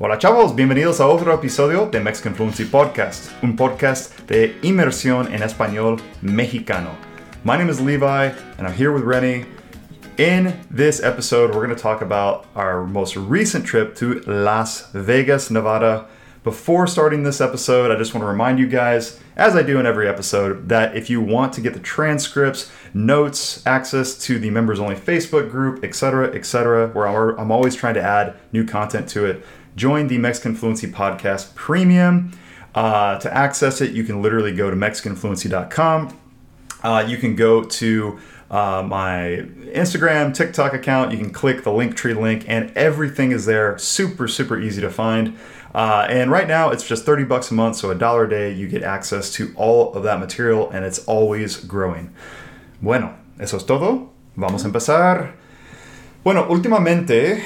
Hola chavos, bienvenidos a otro episodio de Mexican Fluency Podcast, un podcast de inmersión en español mexicano. My name is Levi, and I'm here with Rennie. In this episode, we're going to talk about our most recent trip to Las Vegas, Nevada. Before starting this episode, I just want to remind you guys, as I do in every episode, that if you want to get the transcripts, notes, access to the members only Facebook group, etc., etc., where I'm always trying to add new content to it, join the Mexican Fluency Podcast Premium. Uh, to access it, you can literally go to MexicanFluency.com. Uh, you can go to uh, my Instagram, TikTok account. You can click the Linktree link, and everything is there. Super, super easy to find. Uh, and right now, it's just 30 bucks a month, so a dollar a day, you get access to all of that material, and it's always growing. Bueno, eso es todo. Vamos a empezar. Bueno, últimamente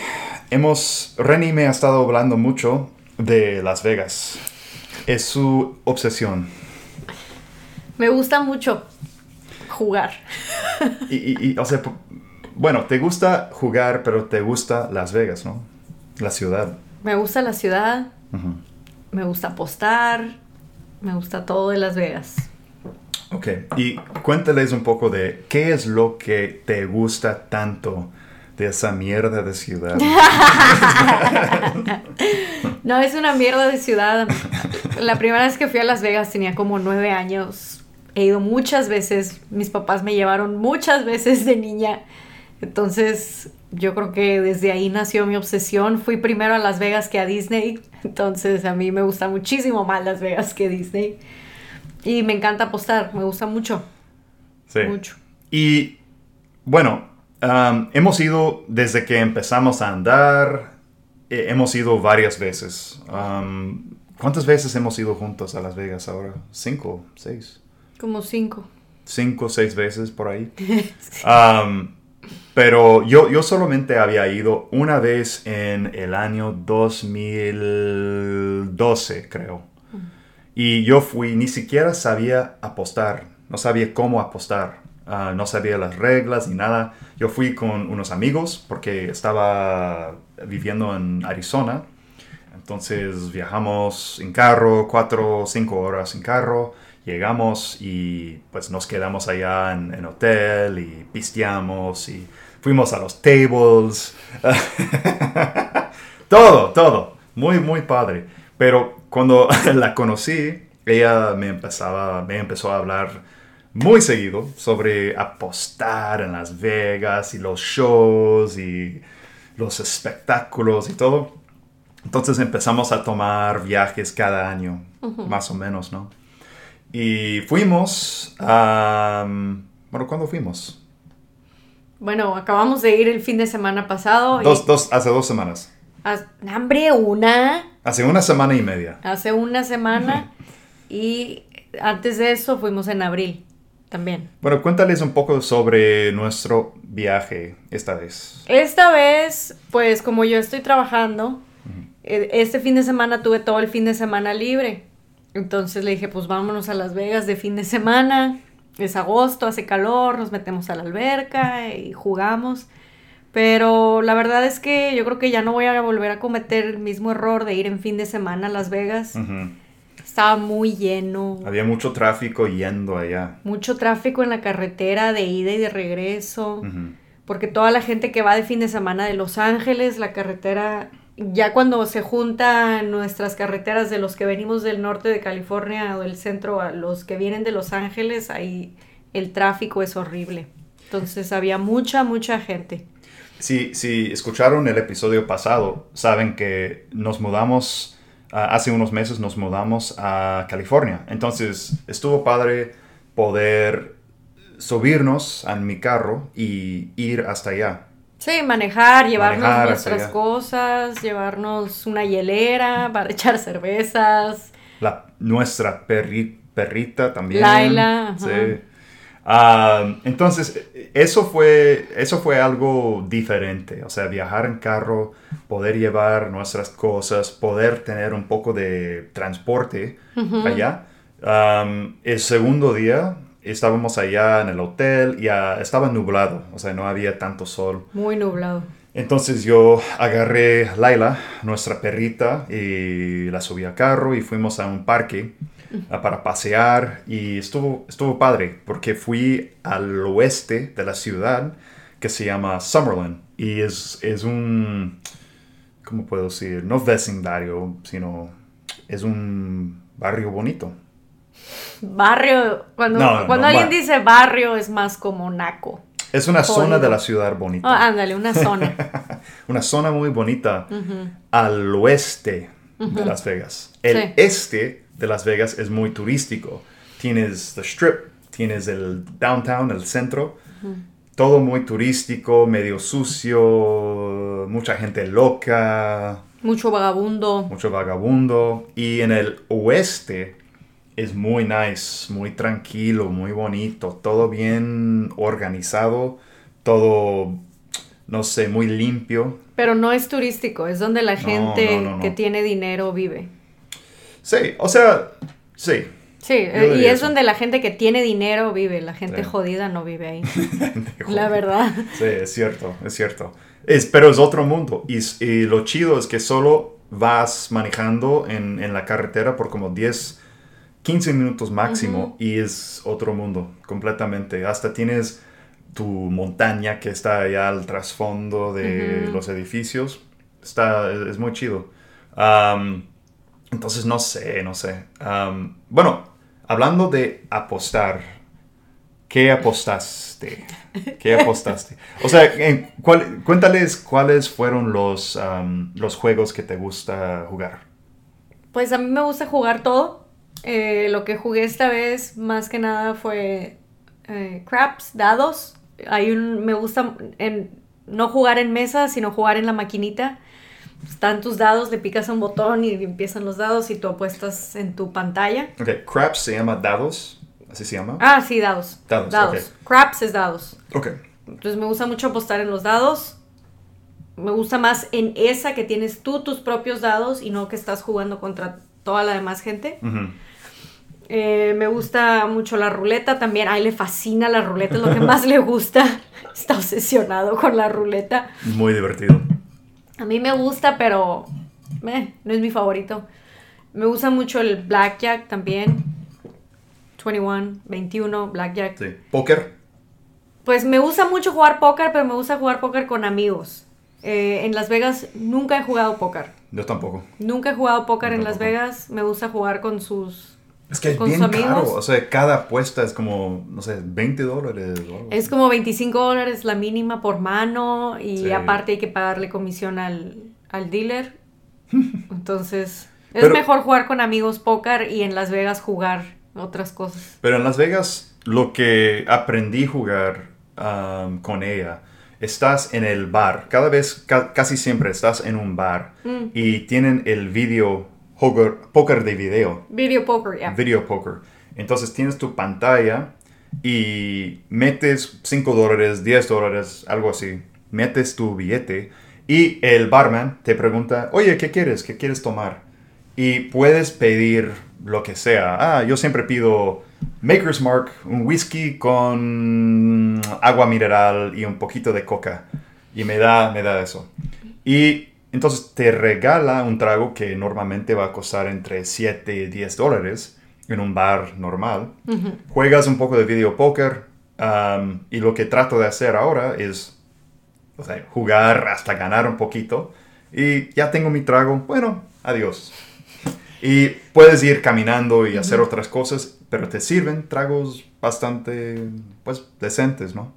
hemos, Renny me ha estado hablando mucho de Las Vegas. Es su obsesión. Me gusta mucho jugar. y, y, y, o sea, bueno, te gusta jugar, pero te gusta Las Vegas, ¿no? La ciudad. Me gusta la ciudad, me gusta apostar, me gusta todo de Las Vegas. Ok, y cuéntales un poco de qué es lo que te gusta tanto de esa mierda de ciudad. no, es una mierda de ciudad. La primera vez que fui a Las Vegas tenía como nueve años. He ido muchas veces. Mis papás me llevaron muchas veces de niña. Entonces, yo creo que desde ahí nació mi obsesión. Fui primero a Las Vegas que a Disney. Entonces, a mí me gusta muchísimo más Las Vegas que Disney. Y me encanta apostar. Me gusta mucho. Sí. Mucho. Y, bueno, um, hemos ido desde que empezamos a andar. Eh, hemos ido varias veces. Um, ¿Cuántas veces hemos ido juntos a Las Vegas ahora? ¿Cinco? ¿Seis? Como cinco. Cinco seis veces por ahí. um, pero yo, yo solamente había ido una vez en el año 2012, creo. Y yo fui, ni siquiera sabía apostar, no sabía cómo apostar, uh, no sabía las reglas ni nada. Yo fui con unos amigos porque estaba viviendo en Arizona. Entonces viajamos en carro, cuatro o cinco horas en carro llegamos y pues nos quedamos allá en, en hotel y pisteamos y fuimos a los tables. todo, todo. Muy, muy padre. Pero cuando la conocí, ella me, empezaba, me empezó a hablar muy seguido sobre apostar en Las Vegas y los shows y los espectáculos y todo. Entonces empezamos a tomar viajes cada año, uh -huh. más o menos, ¿no? Y fuimos a... Bueno, ¿cuándo fuimos? Bueno, acabamos de ir el fin de semana pasado. Dos, dos, hace dos semanas. Hambre, una. Hace una semana y media. Hace una semana. y antes de eso fuimos en abril también. Bueno, cuéntales un poco sobre nuestro viaje esta vez. Esta vez, pues como yo estoy trabajando, uh -huh. este fin de semana tuve todo el fin de semana libre. Entonces le dije, pues vámonos a Las Vegas de fin de semana. Es agosto, hace calor, nos metemos a la alberca y jugamos. Pero la verdad es que yo creo que ya no voy a volver a cometer el mismo error de ir en fin de semana a Las Vegas. Uh -huh. Estaba muy lleno. Había mucho tráfico yendo allá. Mucho tráfico en la carretera de ida y de regreso. Uh -huh. Porque toda la gente que va de fin de semana de Los Ángeles, la carretera ya cuando se juntan nuestras carreteras de los que venimos del norte de California o del centro a los que vienen de Los Ángeles, ahí el tráfico es horrible. Entonces había mucha, mucha gente. Si, si escucharon el episodio pasado, saben que nos mudamos, uh, hace unos meses nos mudamos a California. Entonces estuvo padre poder subirnos a mi carro y ir hasta allá. Sí, manejar, llevarnos manejar nuestras cosas, llevarnos una hielera para echar cervezas. La, nuestra perri, perrita también. Laila. Sí. Uh, entonces, eso fue, eso fue algo diferente. O sea, viajar en carro, poder llevar nuestras cosas, poder tener un poco de transporte uh -huh. allá. Um, el segundo día estábamos allá en el hotel y uh, estaba nublado, o sea, no había tanto sol. Muy nublado. Entonces yo agarré a Laila, nuestra perrita, y la subí a carro y fuimos a un parque para pasear y estuvo, estuvo padre porque fui al oeste de la ciudad que se llama Summerlin y es, es un, ¿cómo puedo decir? No vecindario, sino es un barrio bonito. Barrio, cuando, No, cuando no, alguien dice barrio es más como naco. Es una zona de la ciudad bonita. Ah, ándale, una zona. Una zona muy bonita al oeste de Las Vegas. El Sí. este de Las Vegas es muy turístico. Tienes The Strip, tienes el downtown, el centro. Todo muy turístico, medio sucio, mucha gente loca, Mucho vagabundo. mucho vagabundo. Y en el oeste es muy nice, muy tranquilo, muy bonito, todo bien organizado, todo, no sé, muy limpio. Pero no es turístico, es donde la gente no, no, no. que tiene dinero vive. Sí, o sea, sí. Sí, eh, y es eso. donde la gente que tiene dinero vive, la gente Sí. jodida no vive ahí. la verdad. Sí, es cierto, es cierto. Es, pero es otro mundo. Y, y lo chido es que solo vas manejando en, en la carretera por como 10, 15 minutos máximo y es otro mundo completamente. Hasta tienes tu montaña que está allá al trasfondo de los edificios. Está, es, muy chido. Entonces, no sé, no sé. Am, bueno, hablando de apostar, ¿qué apostaste? ¿Qué apostaste? O sea, en cuéntales cuáles fueron los, am, los juegos que te gusta jugar. Pues a mí me gusta jugar todo. Eh, lo que jugué esta vez más que nada fue eh, craps, dados. Hay un, me gusta en, no jugar en mesa, sino jugar en la maquinita. Están tus dados, le picas un botón y empiezan los dados y tú apuestas en tu pantalla. Ok, craps se llama dados, así se llama. Ah, sí, dados. Dados, ok. Craps es dados. Ok, Entonces me gusta mucho apostar en los dados. Me gusta más en esa que tienes tú tus propios dados y no que estás jugando contra toda la demás gente. Eh, me gusta mucho la ruleta también. A él le fascina la ruleta, es lo que más le gusta. Está obsesionado con la ruleta. muy divertido. A mí me gusta, pero eh, no es mi favorito. Me gusta mucho el blackjack también. 21, 21, blackjack. Sí. Póker. Pues me gusta mucho jugar póker, pero me gusta jugar póker con amigos. Eh, en Las Vegas nunca he jugado póker. Yo tampoco. Nunca he jugado póker Yo en Las. Vegas. Me gusta jugar con sus... Es que es ¿Con bien caro. O sea, cada apuesta es como, no sé, 20 dólares. o algo Es como 25 dólares la mínima por mano y Sí. aparte hay que pagarle comisión al, al dealer. Entonces, es Pero- mejor jugar con amigos póker y en Las Vegas jugar otras cosas. Pero en Las Vegas, lo que aprendí a jugar um, con ella, estás en el bar. Cada vez, ca- casi siempre estás en un bar Mm. y tienen el video, poker, póker de video, Video poker, yeah. video poker. Entonces tienes tu pantalla y metes 5 dólares, 10 dólares, algo así. Metes tu billete y el barman te pregunta, oye, ¿qué quieres? ¿Qué quieres tomar? Y puedes pedir lo que sea. Ah, yo siempre pido Maker's Mark, un whisky con agua mineral y un poquito de coca. Y me da, me da eso. Y entonces te regala un trago que normalmente va a costar entre 7 y 10 dólares en un bar normal. Juegas un poco de video póker um, y lo que trato de hacer ahora es o sea, jugar hasta ganar un poquito y ya tengo mi trago. Bueno, adiós. Y puedes ir caminando y hacer otras cosas, pero te sirven tragos bastante, pues, decentes, ¿no?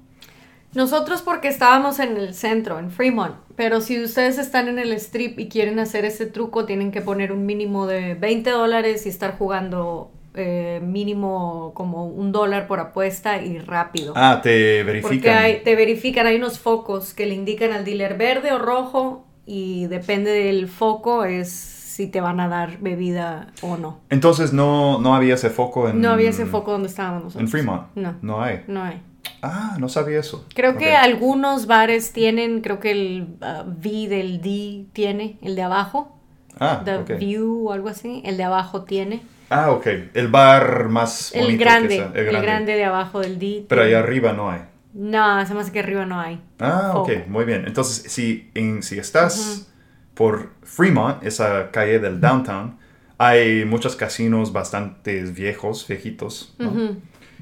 Nosotros porque estábamos en el centro, en Fremont, pero si ustedes están en el strip y quieren hacer ese truco, tienen que poner un mínimo de 20 dólares y estar jugando eh, mínimo como un dólar por apuesta y rápido. Ah, te verifican. Porque hay- te verifican, hay unos focos que le indican al dealer verde o rojo y depende del foco es si te van a dar bebida o no. Entonces no, no había ese foco en... No había ese foco donde estábamos nosotros. En Fremont. No. No hay. No hay. Ah, no sabía eso. Creo que Ok. algunos bares tienen, creo que el ah, V del D tiene, el de abajo, Ah, The ok. View o algo así, el de abajo tiene. Ah, ok. El bar más bonito El que grande, sea, el grande. de abajo del D. Pero tiene. allá arriba no hay. No, se me hace que arriba no hay. Ah, ok, Foco. muy bien. Entonces, si, en, si estás por Fremont, esa calle del downtown, hay muchos casinos bastante viejos, viejitos.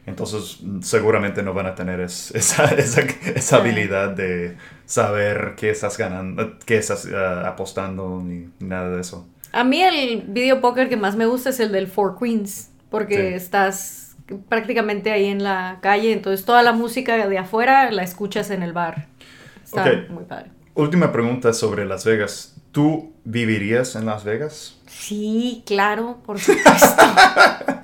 Entonces, seguramente no van a tener es- esa, esa, esa habilidad de saber qué estás ganando, qué estás ah, apostando, ni nada de eso. A mí el video póker que más me gusta es el del Four Queens, porque Sí. estás prácticamente ahí en la calle, entonces toda la música de afuera la escuchas en el bar. Está muy padre. Última pregunta sobre Las Vegas. ¿Tú vivirías en Las Vegas? Sí, claro, por supuesto.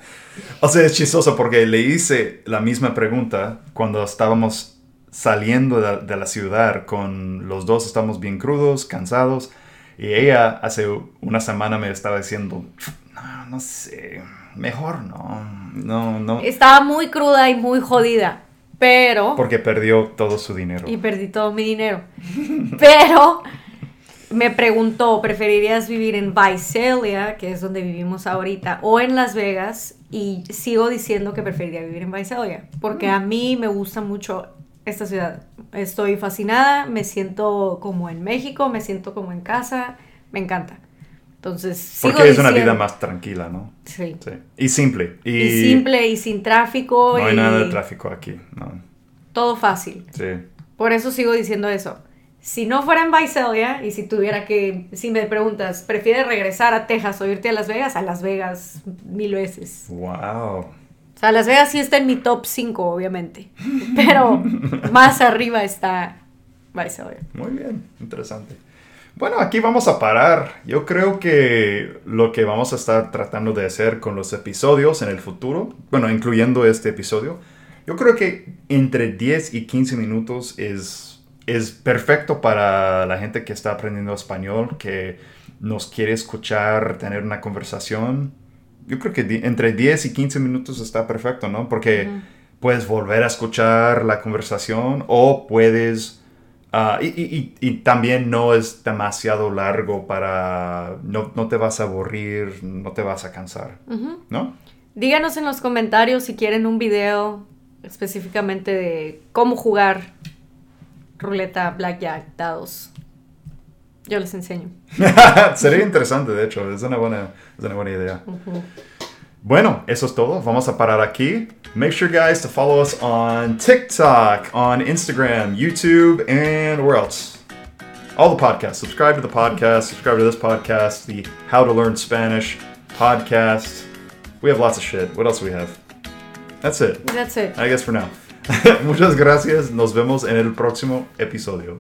O sea, es chistoso porque le hice la misma pregunta cuando estábamos saliendo de, de la ciudad con los dos estamos bien crudos, cansados, y ella hace una semana me estaba diciendo, no, no sé, mejor no, no, no, Estaba muy cruda y muy jodida, pero... porque perdió todo su dinero. Y perdí todo mi dinero. Pero me preguntó, ¿preferirías vivir en Visalia, que es donde vivimos ahorita, o en Las Vegas? Y sigo diciendo que preferiría vivir en Visalia, porque a mí me gusta mucho esta ciudad. Estoy fascinada, me siento como en México, me siento como en casa, me encanta. Entonces, sigo Porque es una vida más tranquila, ¿no? Sí. Sí. Y simple. Y, Y simple y sin tráfico No hay y nada de tráfico aquí, no. todo fácil. Sí. Por eso sigo diciendo eso. Si no fuera en Visalia y si tuviera que, si me preguntas, ¿prefieres regresar a Texas o irte a Las Vegas? A Las Vegas mil veces. Wow. O sea, Las Vegas sí está en mi top 5, obviamente. Pero más arriba está Visalia. Muy bien, interesante. Bueno, aquí vamos a parar. Yo creo que lo que vamos a estar tratando de hacer con los episodios en el futuro, bueno, incluyendo este episodio, yo creo que entre 10 y 15 minutos es, es perfecto para la gente que está aprendiendo español, que nos quiere escuchar, tener una conversación. Yo creo que entre 10 y 15 minutos está perfecto, ¿no? Porque Ujú. puedes volver a escuchar la conversación o puedes... ah, y, y- y- y también no es demasiado largo para... No, no te vas a aburrir, no te vas a cansar, Ujú. ¿no? Díganos en los comentarios si quieren un video específicamente de cómo jugar ruleta, blackjack, dados. Yo les enseño. Sería interesante, de hecho, es una buena, es una buena idea. Ujú. Bueno, eso es todo. Vamos a parar aquí. Make sure, guys, to follow us on TikTok, on Instagram, YouTube, and where else? All the podcasts. Subscribe to the podcast. Subscribe to this podcast, the How to Learn Spanish podcast. We have lots of shit. What else do we have? That's it. That's it. I guess for now. Muchas gracias. Nos vemos en el próximo episodio.